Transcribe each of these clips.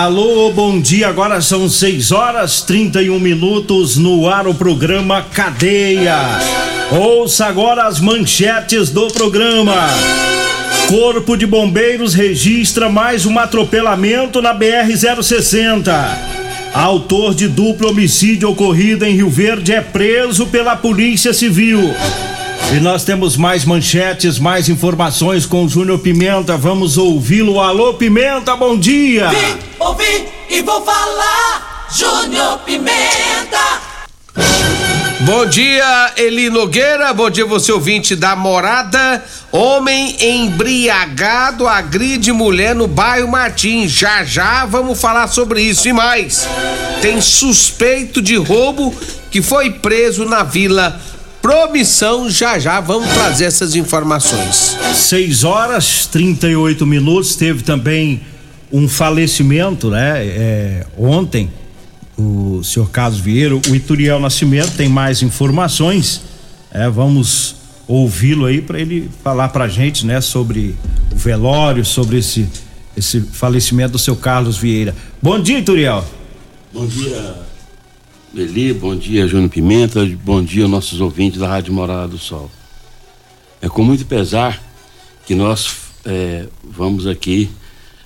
Alô, bom dia. Agora são 6 horas 31 minutos no ar o programa Cadeia. Ouça agora as manchetes do programa. Corpo de Bombeiros registra mais um atropelamento na BR-060. Autor de duplo homicídio ocorrido em Rio Verde é preso pela Polícia Civil. E nós temos mais manchetes, mais informações com o Júnior Pimenta. Vamos ouvi-lo. Alô, Pimenta, bom dia! Vim, ouvi e vou falar. Júnior Pimenta. Bom dia, Eli Nogueira. Bom dia, você ouvinte da morada. Homem embriagado agride mulher no bairro Martins. Já já vamos falar sobre isso e mais. Tem suspeito de roubo que foi preso na vila Promissão. Já já vamos trazer essas informações. 6 horas 38 minutos. Teve também um falecimento, né? É, ontem, o senhor Carlos Vieira, o Ituriel Nascimento tem mais informações. É, vamos ouvi-lo aí para ele falar pra gente, né, sobre o velório, sobre esse esse falecimento do seu Carlos Vieira. Bom dia, Ituriel. Bom dia, Eli, bom dia, Júnior Pimenta, bom dia nossos ouvintes da Rádio Morada do Sol. É com muito pesar que nós é, vamos aqui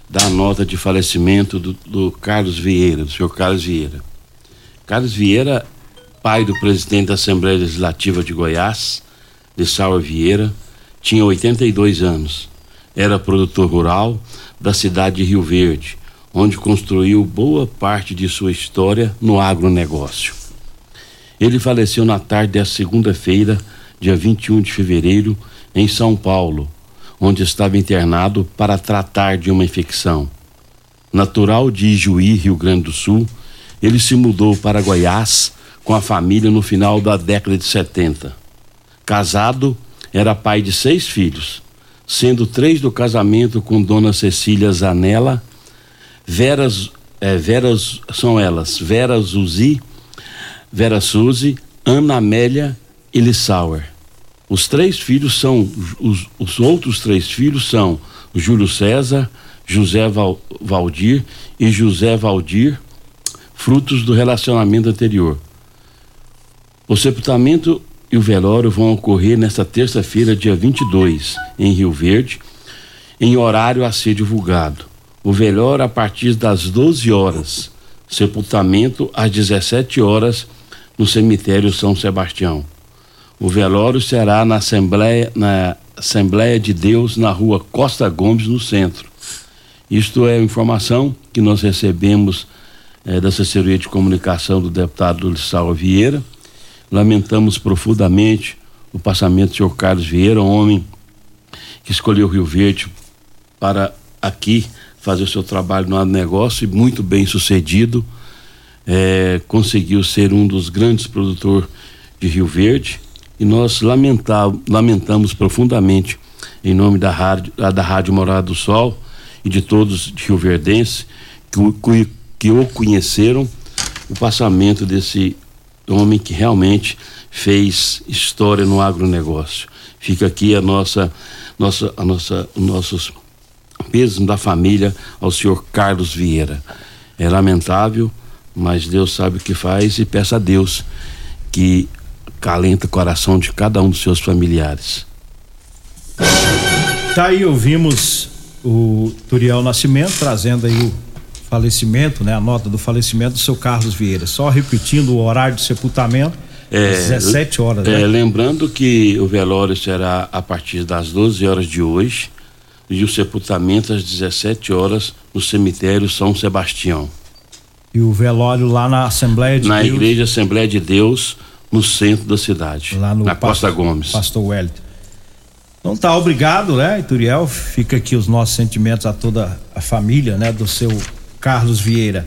dar nota de falecimento do, do Carlos Vieira, do senhor Carlos Vieira. Carlos Vieira, pai do presidente da Assembleia Legislativa de Goiás, de Saura Vieira, tinha 82 anos. Era produtor rural da cidade de Rio Verde, onde construiu boa parte de sua história no agronegócio. Ele faleceu na tarde da segunda-feira, dia 21 de fevereiro, em São Paulo, onde estava internado para tratar de uma infecção. Natural de Ijuí, Rio Grande do Sul, ele se mudou para Goiás com a família no final da década de 70. Casado, era pai de seis filhos, sendo três do casamento com Dona Cecília Zanella, Veras, é, Veras são elas, Vera Zuzi, Vera Suzy, Ana Amélia e Lissauer. Os três filhos são, os, os outros três filhos são Júlio César, José Val, Valdir e José Valdir, frutos do relacionamento anterior. O sepultamento e o velório vão ocorrer nesta terça-feira, dia 22, em Rio Verde, em horário a ser divulgado. O velório a partir das 12 horas, sepultamento às 17 horas no cemitério São Sebastião. O velório será na Assembleia, na Assembleia de Deus, na rua Costa Gomes, no centro. Isto é informação que nós recebemos eh, da assessoria de comunicação do deputado Lissau Vieira. Lamentamos profundamente o passamento do senhor Carlos Vieira, um homem que escolheu Rio Verde para aqui fazer o seu trabalho no negócio e muito bem sucedido. Eh, conseguiu ser um dos grandes produtores de Rio Verde e nós lamentamos profundamente em nome da rádio, da rádio Morada do Sol e de todos de Rio Verdense que, o- que, o conheceram o passamento desse homem que realmente fez história no agronegócio. Fica aqui a nossa, nossa, a nossa, os nossos pesos da família ao senhor Carlos Vieira. É lamentável, mas Deus sabe o que faz e peça a Deus que calenta o coração de cada um dos seus familiares. Tá aí, ouvimos o Turiel Nascimento trazendo aí o falecimento, né? A nota do falecimento do seu Carlos Vieira. Só repetindo o horário de sepultamento É, 17 horas, é, né? Lembrando que o velório será a partir das 12 horas de hoje e o sepultamento às 17 horas no cemitério São Sebastião. E o velório lá na Assembleia de na Deus. Igreja Assembleia de Deus, no centro da cidade. Lá no na Costa Pastor- Gomes. Pastor Wellington. Então tá, obrigado, né, Ituriel? Fica aqui os nossos sentimentos a toda a família, né, do seu Carlos Vieira.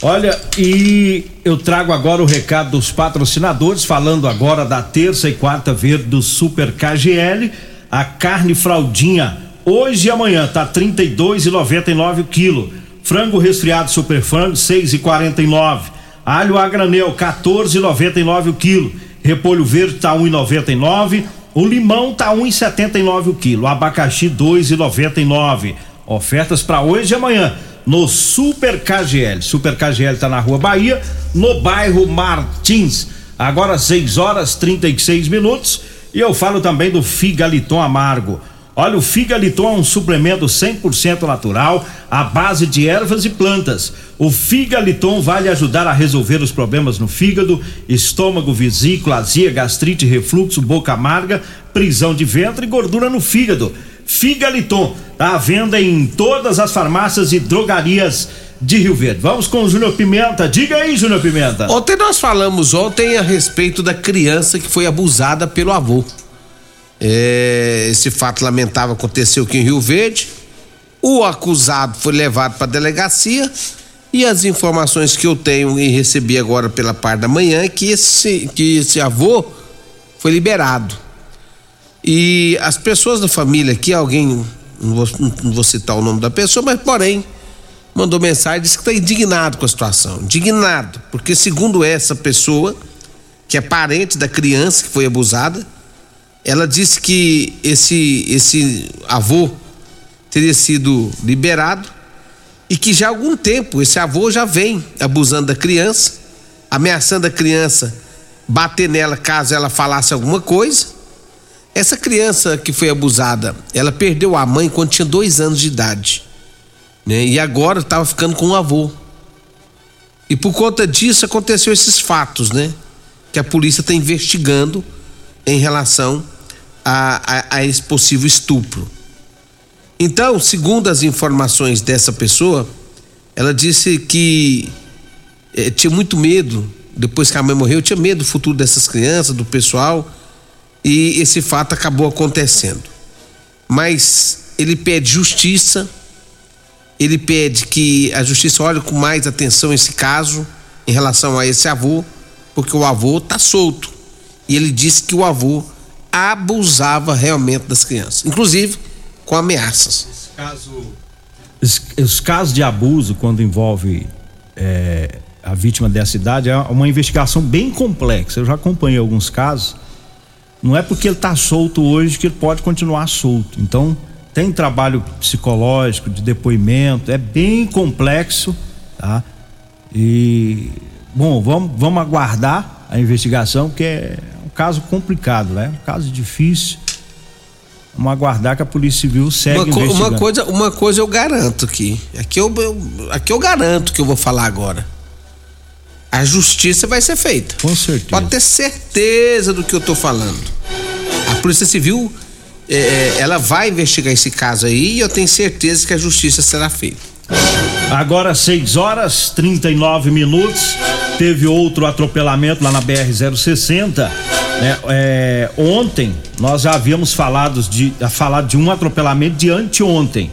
Olha, e eu trago agora o recado dos patrocinadores, falando agora da terça e quarta verde do Super KGL, a carne fraldinha, hoje e amanhã tá R$ 32,99 o quilo. Frango resfriado Super Frango, 6,49. Alho a granel, 14,99 o quilo. Repolho verde tá 1,99. O limão tá 1,79 o quilo. Abacaxi 2,99. Ofertas para hoje e amanhã no Super KGL. Super KGL tá na Rua Bahia, no bairro Martins. Agora 6 horas 36 minutos e eu falo também do Figaliton Amargo. Olha, o Figaliton é um suplemento 100% natural à base de ervas e plantas. O Figaliton vai lhe ajudar a resolver os problemas no fígado, estômago, vesícula, azia, gastrite, refluxo, boca amarga, prisão de ventre e gordura no fígado. Figaliton está à venda em todas as farmácias e drogarias de Rio Verde. Vamos com o Júnior Pimenta. Diga aí, Júnior Pimenta. Ontem nós falamos ontem a respeito da criança que foi abusada pelo avô. É, esse fato lamentável aconteceu aqui em Rio Verde. O acusado foi levado para a delegacia e as informações que eu tenho e recebi agora pela parte da manhã é que esse, que esse avô foi liberado. E as pessoas da família aqui, alguém, não vou, não vou citar o nome da pessoa, mas porém, mandou mensagem disse que está indignado com a situação. Indignado, porque segundo essa pessoa, que é parente da criança que foi abusada, ela disse que esse, esse avô teria sido liberado e que já há algum tempo esse avô já vem abusando da criança, ameaçando a criança bater nela caso ela falasse alguma coisa. Essa criança que foi abusada, ela perdeu a mãe quando tinha dois anos de idade, né? E agora estava ficando com o avô. E por conta disso aconteceu esses fatos, né? Que a polícia está investigando em relação a, a, a esse possível estupro. Então, segundo as informações dessa pessoa, ela disse que eh, tinha muito medo, depois que a mãe morreu, tinha medo do futuro dessas crianças, do pessoal, e esse fato acabou acontecendo. Mas ele pede justiça, ele pede que a justiça olhe com mais atenção esse caso em relação a esse avô, porque o avô está solto. E ele disse que o avô abusava realmente das crianças, inclusive com ameaças. Os, os casos de abuso, quando envolve é, a vítima dessa idade, é uma investigação bem complexa. Eu já acompanhei alguns casos. Não é porque ele está solto hoje que ele pode continuar solto. Então, tem trabalho psicológico, de depoimento, é bem complexo, tá? E, bom, vamos, vamos aguardar a investigação, porque é caso complicado, né? Um caso difícil. Vamos aguardar que a Polícia Civil segue Uma, co- investigando. uma coisa, uma coisa eu garanto aqui. Aqui eu, eu- aqui eu garanto que eu vou falar agora. A justiça vai ser feita. Com certeza. Pode ter certeza do que eu tô falando. A Polícia Civil, é, é, ela vai investigar esse caso aí e eu tenho certeza que a justiça será feita. Agora 6 horas 39 minutos. Teve outro atropelamento lá na BR-060. Né? É, ontem nós já havíamos falado de, falado de um atropelamento de anteontem.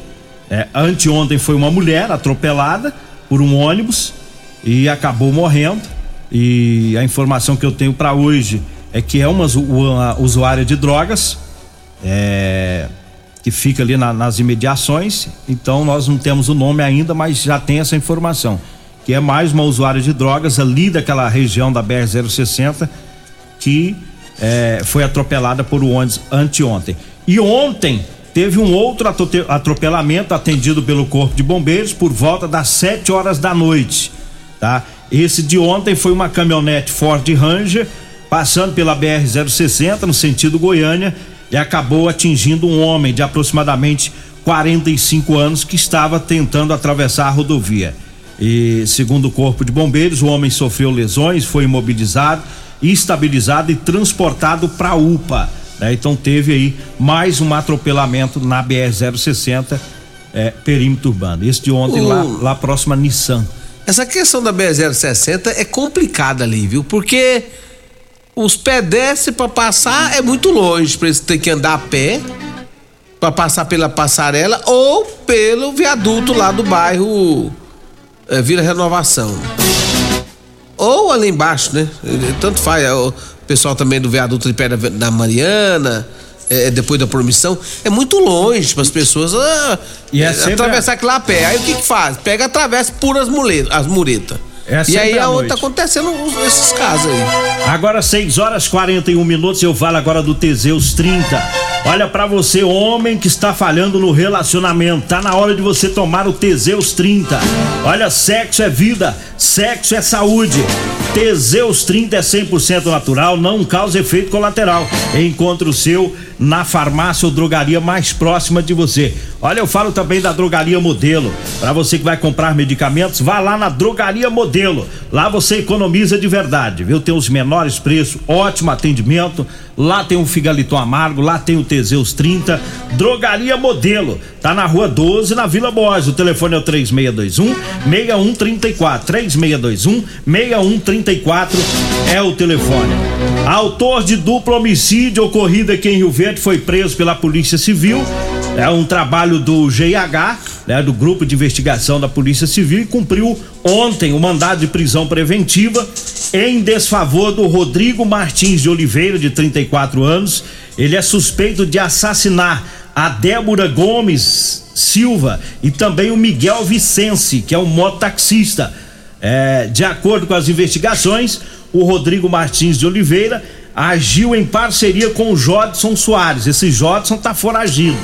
É, anteontem foi uma mulher atropelada por um ônibus e acabou morrendo. E a informação que eu tenho para hoje é que é uma, uma usuária de drogas. É, que fica ali na- nas imediações. Então nós não temos o nome ainda, mas já tem essa informação. Que é mais uma usuária de drogas ali daquela região da BR-060 que eh, foi atropelada por um ônibus anteontem. E ontem teve um outro atropelamento atendido pelo Corpo de Bombeiros por volta das 7 horas da noite. Tá? Esse de ontem foi uma caminhonete Ford Ranger passando pela BR-060 no sentido Goiânia e acabou atingindo um homem de aproximadamente 45 anos que estava tentando atravessar a rodovia. E segundo o corpo de bombeiros, o homem sofreu lesões, foi imobilizado estabilizado e transportado para a UPA. Né? Então teve aí mais um atropelamento na BR-060, é, perímetro urbano. Esse de ontem, lá, lá próximo a Nissan. Essa questão da BR-060 é complicada ali, viu? Porque os pedestres para passar é muito longe, para eles ter que andar a pé para passar pela passarela ou pelo viaduto lá do bairro é, Vila Renovação. Ou ali embaixo, né? Tanto faz. É, o pessoal também do viaduto de Pedra da Mariana, é, depois da promissão, é muito longe para as pessoas ah, é é, atravessar aquilo lá a pé. Aí o que que faz? Pega, atravessa por as muletas, as muretas. É e aí onde noite. tá acontecendo esses casos aí. Agora 6 horas 41 minutos, eu falo agora do Teseus 30. Olha pra você, homem que está falhando no relacionamento, tá na hora de você tomar o Teseus 30. Olha, sexo é vida, sexo é saúde. Teseus 30 é 100% natural, não causa efeito colateral. Encontre o seu na farmácia ou drogaria mais próxima de você. Olha, eu falo também da Drogaria Modelo. Para você que vai comprar medicamentos, vá lá na Drogaria Modelo. Lá você economiza de verdade, viu? Tem os menores preços, ótimo atendimento. Lá tem o Figaliton Amargo, lá tem o Teseus 30. Drogaria Modelo. Tá na Rua 12, na Vila Borges. O telefone é o 3621 6134. 3621 6134 é o telefone. Autor de duplo homicídio ocorrido aqui em Rio Verde foi preso pela Polícia Civil. É um trabalho do GIH, né, do Grupo de Investigação da Polícia Civil, e cumpriu ontem o mandado de prisão preventiva em desfavor do Rodrigo Martins de Oliveira, de 34 anos. Ele é suspeito de assassinar a Débora Gomes Silva e também o Miguel Vicense, que é um mototaxista. É, de acordo com as investigações, o Rodrigo Martins de Oliveira agiu em parceria com o Jodson Soares. Esse Jodson tá foragido.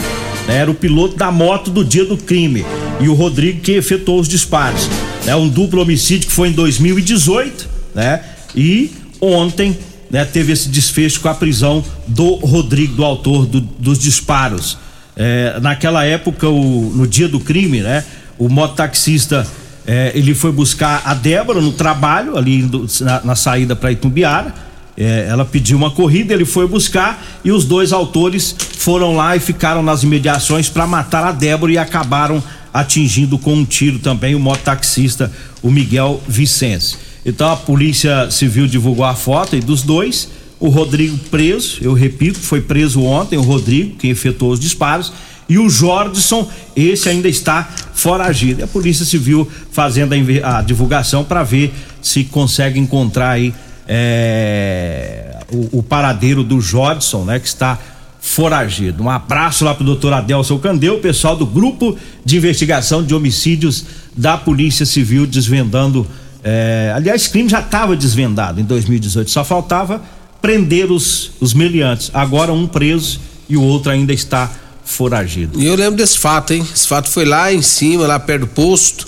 né? Era o piloto da moto do dia do crime. E o Rodrigo que efetuou os disparos. É um duplo homicídio que foi em 2018, né? E ontem né, teve esse desfecho com a prisão do Rodrigo, do autor do- dos disparos. É, naquela época, o- no dia do crime, né? O mototaxista é, ele foi buscar a Débora no trabalho, ali indo- na, na saída para Itumbiara. É, ela pediu uma corrida, ele foi buscar e os dois autores foram lá e ficaram nas imediações para matar a Débora e acabaram atingindo com um tiro também o mototaxista, o Miguel Vicente. Então a Polícia Civil divulgou a foto aí dos dois. O Rodrigo preso, eu repito, foi preso ontem, o Rodrigo, quem efetuou os disparos, e o Jordson, esse ainda está foragido. E a Polícia Civil fazendo a, a divulgação para ver se consegue encontrar aí é, o, o paradeiro do Jordson, né, que está foragido. Um abraço lá pro doutor Adelson Candeu, o pessoal do grupo de investigação de homicídios da Polícia Civil desvendando. é, aliás, crime já estava desvendado em 2018, só faltava prender os, os meliantes. Agora um preso e o outro ainda está foragido. E eu lembro desse fato, hein? Esse fato foi lá em cima, lá perto do posto.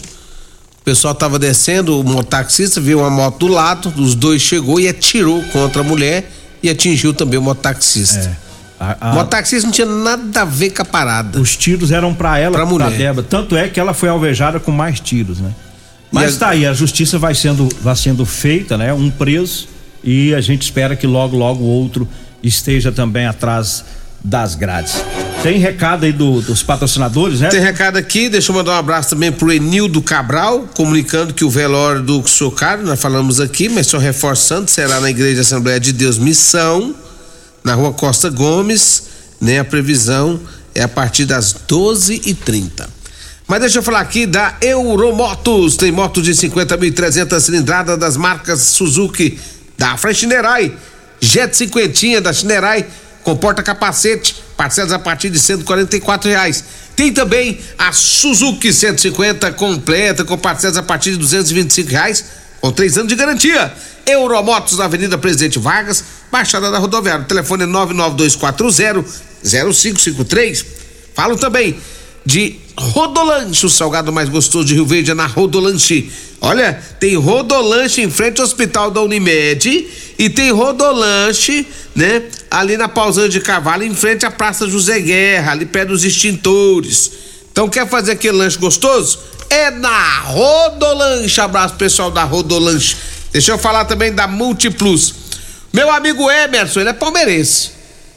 O pessoal tava descendo, o mototaxista viu uma moto do lado, os dois chegou e atirou contra a mulher e atingiu também o mototaxista. A- a- mototaxista não tinha nada a ver com a parada. os tiros eram para ela, Pra pra mulher. Débora. Tanto é que ela foi alvejada com mais tiros, né? Mas E a- tá aí, a justiça vai sendo, vai sendo feita, né? Um preso e a gente espera que logo, logo o outro esteja também atrás das grades. Tem recado aí do- dos patrocinadores, né? Tem recado aqui, deixa eu mandar um abraço também pro Enildo Cabral, comunicando que o velório do seu Carlos, nós falamos aqui, mas só reforçando, será na Igreja Assembleia de Deus Missão, na rua Costa Gomes, né? A previsão é a partir das 12h30. Mas deixa eu falar aqui da Euromotos. Tem motos de 50.300 cilindrada das marcas Suzuki, da Freschinerai, Jet cinquentinha da Chinerai, com porta-capacete, parcelas a partir de 144 reais. Tem também a Suzuki 150 completa, com parcelas a partir de 225 reais, com três anos de garantia. Euromotos na Avenida Presidente Vargas, Baixada da Rodoviária. Telefone é 99240-0553. Falo também de Rodolanche, o salgado mais gostoso de Rio Verde é na Rodolanche. Olha, tem Rodolanche em frente ao Hospital da Unimed e tem Rodolanche, né, ali na Pausante de Carvalho, em frente à Praça José Guerra, ali perto dos extintores. Então quer fazer aquele lanche gostoso? É na Rodolanche. Abraço pessoal da Rodolanche. Deixa eu falar também da Multiplus. Meu amigo Emerson, ele é palmeirense.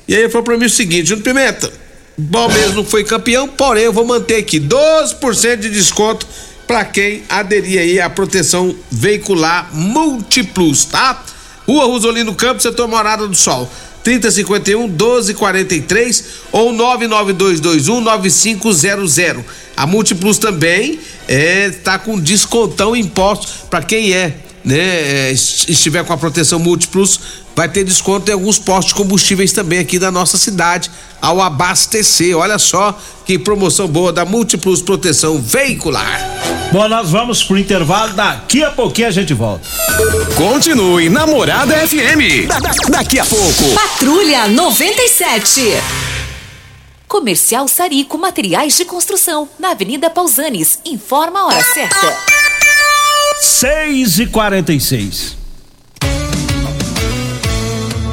E aí ele falou pra mim o seguinte: Júnior Pimenta, o Palmeiras não foi campeão, porém eu vou manter aqui 12% de desconto para quem aderir aí à proteção veicular Multiplus, tá? Rua Rosolino Campos, setor Morada do Sol. 3051 1243 ou 99221 9500. A Multiplus também é tá com descontão impostos para quem é, né, é, estiver com a proteção Multiplus, vai ter desconto em alguns postos de combustíveis também aqui da nossa cidade ao abastecer. Olha só que promoção boa da Multiplus Proteção Veicular. Bom, nós vamos pro intervalo, daqui a pouquinho a gente volta. Continue Namorada FM. Da, da, daqui a pouco. Patrulha 97. Comercial Sarico Materiais de Construção, na Avenida Pausanes. Informa a hora certa. 6 e 46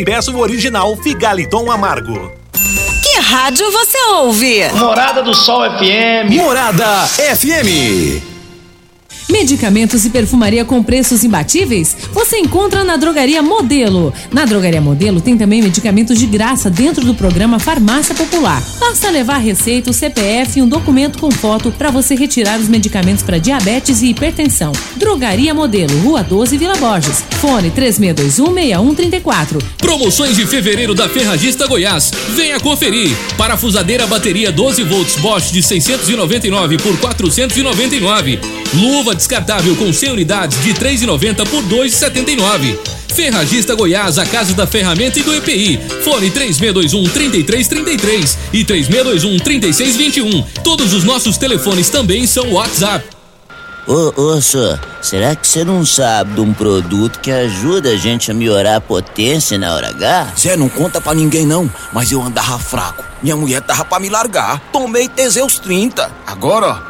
e peça o original Figaliton Amargo. Que rádio você ouve? Morada do Sol FM. Morada FM. Medicamentos e perfumaria com preços imbatíveis? Você encontra na Drogaria Modelo. Na Drogaria Modelo tem também medicamentos de graça dentro do programa Farmácia Popular. Basta levar receita, o CPF e um documento com foto para você retirar os medicamentos para diabetes e hipertensão. Drogaria Modelo, Rua 12, Vila Borges. Fone 36216134. Promoções de fevereiro da Ferragista Goiás. Venha conferir. Parafusadeira bateria 12 volts Bosch de 699 por 499. Luva descartável com 100 unidades de 3,90 por 2,79. Ferragista Goiás, a casa da ferramenta e do EPI. Fone 3621 3333 e 3621 3621. Todos os nossos telefones também são WhatsApp. Ô, ô, senhor, será que você não sabe de um produto que ajuda a gente a melhorar a potência na hora H? Zé, não conta pra ninguém não, mas eu andava fraco. Minha mulher tava pra me largar. Tomei Teseus 30. Agora, ó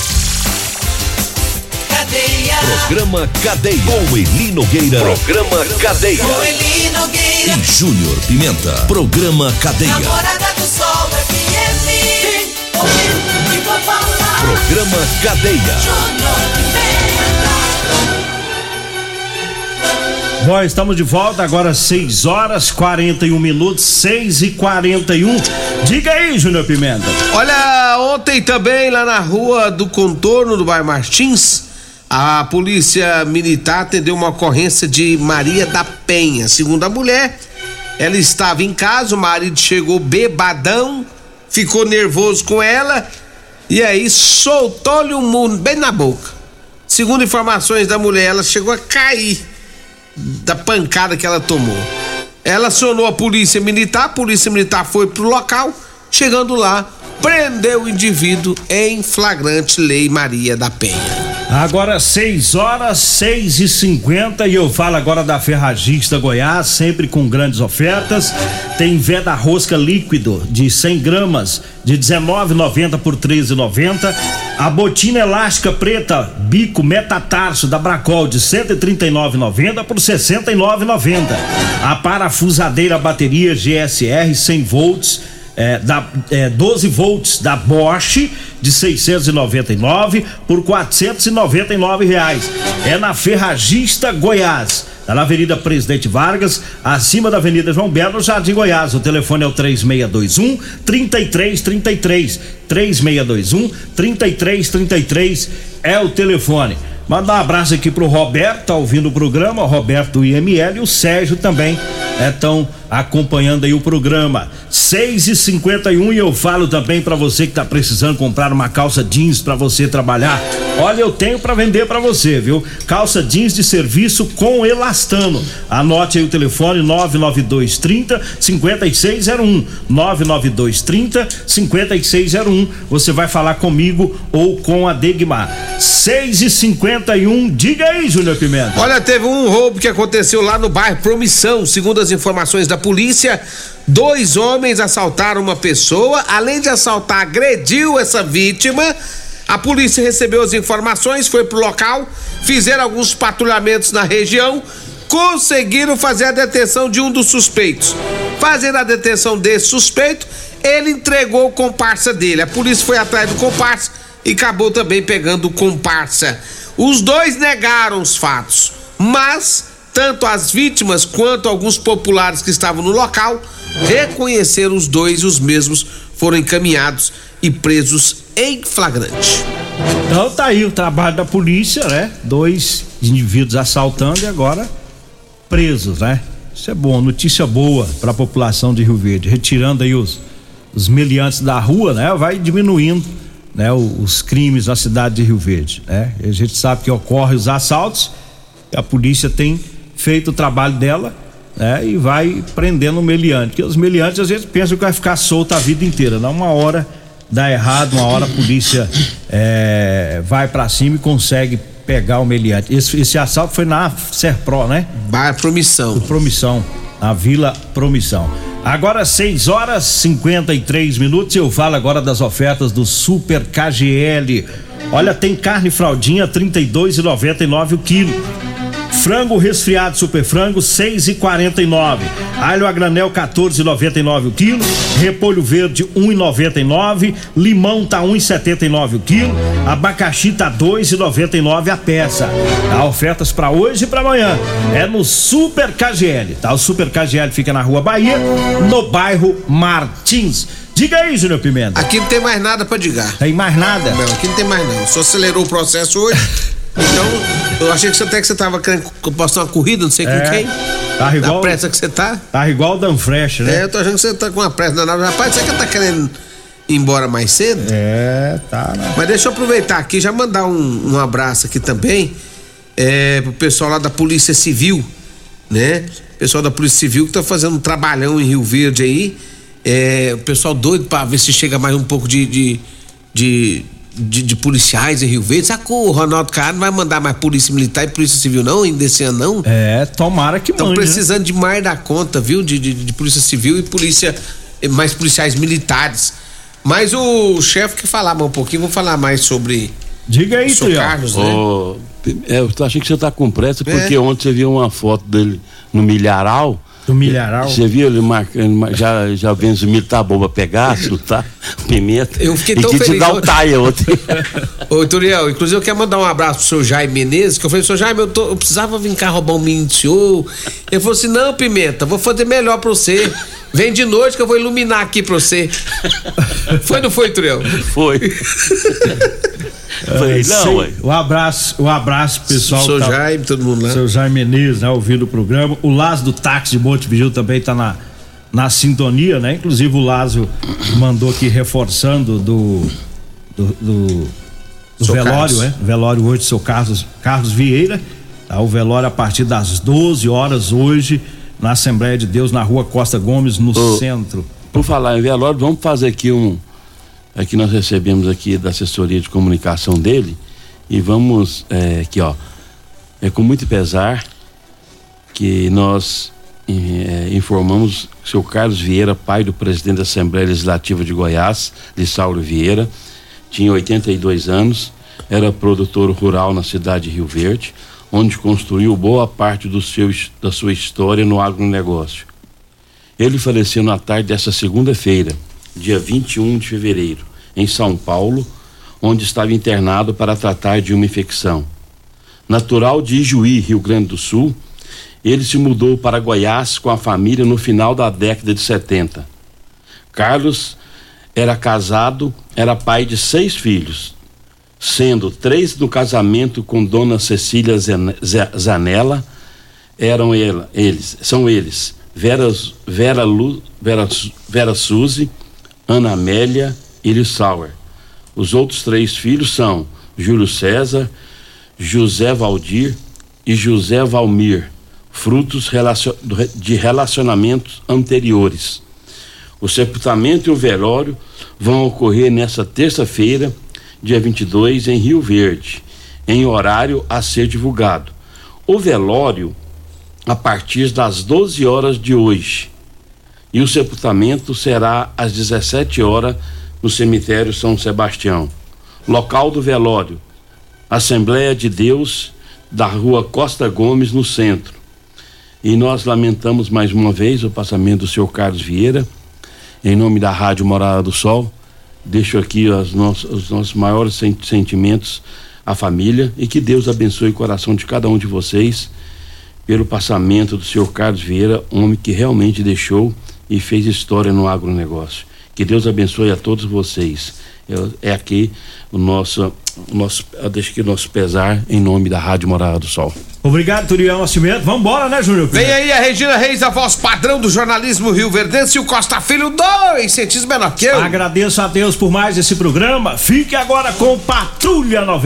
Programa Cadeia. Com Eli Nogueira. Programa Cadeia. Com Eli Nogueira. E Júnior Pimenta. Programa Cadeia. Namorada do Sol FM. E vou falar. Programa Cadeia. Júnior Pimenta. Bom, estamos de volta agora 6 horas 41 minutos, 6 e 41. Diga aí, Júnior Pimenta. Olha, ontem também lá na rua do contorno do bairro Martins, a polícia militar atendeu uma ocorrência de Maria da Penha. Segundo a mulher, ela estava em casa, o marido chegou bebadão, ficou nervoso com ela e aí soltou-lhe um mundo bem na boca. Segundo informações da mulher, ela chegou a cair da pancada que ela tomou. Ela acionou a polícia militar, a polícia militar foi pro local, chegando lá, prendeu o indivíduo em flagrante lei Maria da Penha. Agora 6 horas, 6 e 50 e eu falo agora da Ferragista Goiás, sempre com grandes ofertas. Tem veda rosca líquido de 100 gramas de 19,90 por 13,90. A botina elástica preta bico metatarso da Bracol de 139,90 por 69,90. A parafusadeira bateria GSR 100 volts é, da, é, 12 volts da Bosch de 699 por 499 reais. É na Ferragista Goiás. Tá na Avenida Presidente Vargas, acima da Avenida João Belo, Jardim Goiás. O telefone é o 3621 3333. 3621 3333 é o telefone. Mandar um abraço aqui pro Roberto, tá ouvindo o programa, o Roberto do IML e o Sérgio também é, acompanhando aí o programa. 6 e 51 e eu falo também para você que tá precisando comprar uma calça jeans para você trabalhar. Olha, eu tenho para vender para você, viu? Calça jeans de serviço com elastano. Anote aí o telefone 99230 5601. 99230 5601. Você vai falar comigo ou com a Degmar. 6 e 51 diga aí, Júnior Pimenta. Olha, teve um roubo que aconteceu lá no bairro Promissão, segundo as informações da polícia. Dois homens assaltaram uma pessoa, além de assaltar, agrediu essa vítima. A polícia recebeu as informações, foi pro local, fizeram alguns patrulhamentos na região, conseguiram fazer a detenção de um dos suspeitos. Fazendo a detenção desse suspeito, ele entregou o comparsa dele. A polícia foi atrás do comparsa e acabou também pegando o comparsa. Os dois negaram os fatos, mas tanto as vítimas quanto alguns populares que estavam no local reconheceram os dois e os mesmos foram encaminhados e presos em flagrante. Então tá aí o trabalho da polícia, né? Dois indivíduos assaltando e agora presos, né? Isso é bom, notícia boa para a população de Rio Verde, retirando aí os os meliantes da rua, né? Vai diminuindo, né? Os, crimes na cidade de Rio Verde, né? A gente sabe que ocorrem os assaltos, a polícia tem feito o trabalho dela, né? E vai prendendo o meliante, porque os meliantes às vezes pensam que vai ficar solto a vida inteira, não uma hora dá errado, uma hora a polícia é, vai para cima e consegue pegar o meliante. Esse, esse assalto foi na Serpro, né? Bar Promissão. Promissão, na Vila Promissão. Agora 6 horas 53 minutos. Eu falo agora das ofertas do Super KGL. Olha, tem carne fraldinha 32,99 o quilo. Frango resfriado super frango 6,49. Alho a granel 14,99 o quilo. Repolho verde 1,99. Limão tá 1,79 o quilo. Abacaxi tá 2,99 a peça. Há ofertas para hoje e para amanhã. É no Super KGL, tá? O Super KGL fica na Rua Bahia, no bairro Martins. Diga aí, Júnior Pimenta. Aqui não tem mais nada pra digar. Tem mais nada? Não, aqui não tem mais não. Só acelerou o processo hoje. Então, eu achei que você até que você tava querendo postar uma corrida, não sei com É. quem. Tá igual- Da pressa que você tá. Tá igual o Dan Fresh, né? É, eu tô achando que você tá com uma pressa danada. Rapaz, você que tá querendo ir embora mais cedo? É, tá, né? Mas deixa eu aproveitar aqui já mandar um, um abraço aqui também é, pro pessoal lá da Polícia Civil, né? Pessoal da Polícia Civil que tá fazendo um trabalhão em Rio Verde aí. É, o pessoal doido pra ver se chega mais um pouco de. de, de de, de policiais em Rio Verde, que o Ronaldo Caiado não vai mandar mais polícia militar e polícia civil não, ainda esse ano não? É, tomara que Estão né? precisando de mais da conta, viu? De, de, de polícia civil e polícia, mais policiais militares. Mas o chefe quer falar mais um pouquinho, vou falar mais sobre. Diga aí, Tuião. Carlos, né? Ô, é, eu achando que você tá com pressa, porque É. ontem você viu uma foto dele no milharal. Do milharal? Você viu ele marcando, ma- já, já vendo se o milho tá bom pra pegar, tá? Pimenta. Eu fiquei e tão te feliz o ontem. taia ontem. Ô, Turiel, inclusive eu quero mandar um abraço pro seu Jaime Menezes, que eu falei, seu Jaime, eu, tô- eu precisava vir cá roubar um menino do senhor. Ele falou assim: não, Pimenta, vou fazer melhor pra você. Vem de noite que eu vou iluminar aqui pra você. Foi ou não foi, Turiel? Foi. Falei, não, Sei. ué. Um abraço, um abraço, pessoal. Seu tá- Jaime, todo mundo lá. Seu Jaime Menezes, né, ouvindo o programa. O Lázaro do táxi de Montevideo também tá na, na sintonia, né? Inclusive o Lázaro mandou aqui reforçando do. do, do, do Seu velório, Carlos. né? Velório hoje seu Carlos, Carlos Vieira. Tá? O velório a partir das 12 horas hoje, na Assembleia de Deus, na rua Costa Gomes, no centro. Por falar em velório, vamos fazer aqui um. Aqui nós recebemos aqui da assessoria de comunicação dele e vamos é, aqui ó. É com muito pesar que nós eh, informamos que o seu Carlos Vieira, pai do presidente da Assembleia Legislativa de Goiás, Lissauro Vieira, tinha 82 anos, era produtor rural na cidade de Rio Verde, onde construiu boa parte do seu, da sua história no agronegócio. Ele faleceu na tarde dessa segunda-feira, dia 21 de fevereiro, em São Paulo, onde estava internado para tratar de uma infecção. Natural de Ijuí, Rio Grande do Sul, ele se mudou para Goiás com a família no final da década de 70. Carlos era casado, era pai de seis filhos, sendo três no casamento com Dona Cecília Zanella, eram ela, eles, são eles, Vera, Vera, Lu, Vera, Vera Suzy, Ana Amélia e Lissauer. Os outros três filhos são Júlio César, José Valdir e José Valmir, frutos de relacionamentos anteriores. O sepultamento e o velório vão ocorrer nesta terça-feira, dia 22, em Rio Verde, em horário a ser divulgado. O velório a partir das 12 horas de hoje. E o sepultamento será às 17 horas no cemitério São Sebastião. Local do velório: Assembleia de Deus da Rua Costa Gomes, no centro. E nós lamentamos mais uma vez o passamento do senhor Carlos Vieira. Em nome da Rádio Morada do Sol, deixo aqui os nossos, os nossos maiores sentimentos à família e que Deus abençoe o coração de cada um de vocês pelo passamento do senhor Carlos Vieira, homem que realmente deixou e fez história no agronegócio. Que Deus abençoe a todos vocês. É aqui o nosso, o nosso, deixo aqui o nosso pesar em nome da Rádio Morada do Sol. Obrigado, Turiel Nascimento. Vambora, né, Júnior? Vem aí a Regina Reis, a voz padrão do jornalismo Rio Verdense e o Costa Filho, dois centímetros menor que eu. Agradeço a Deus por mais esse programa. Fique agora com Patrulha 90.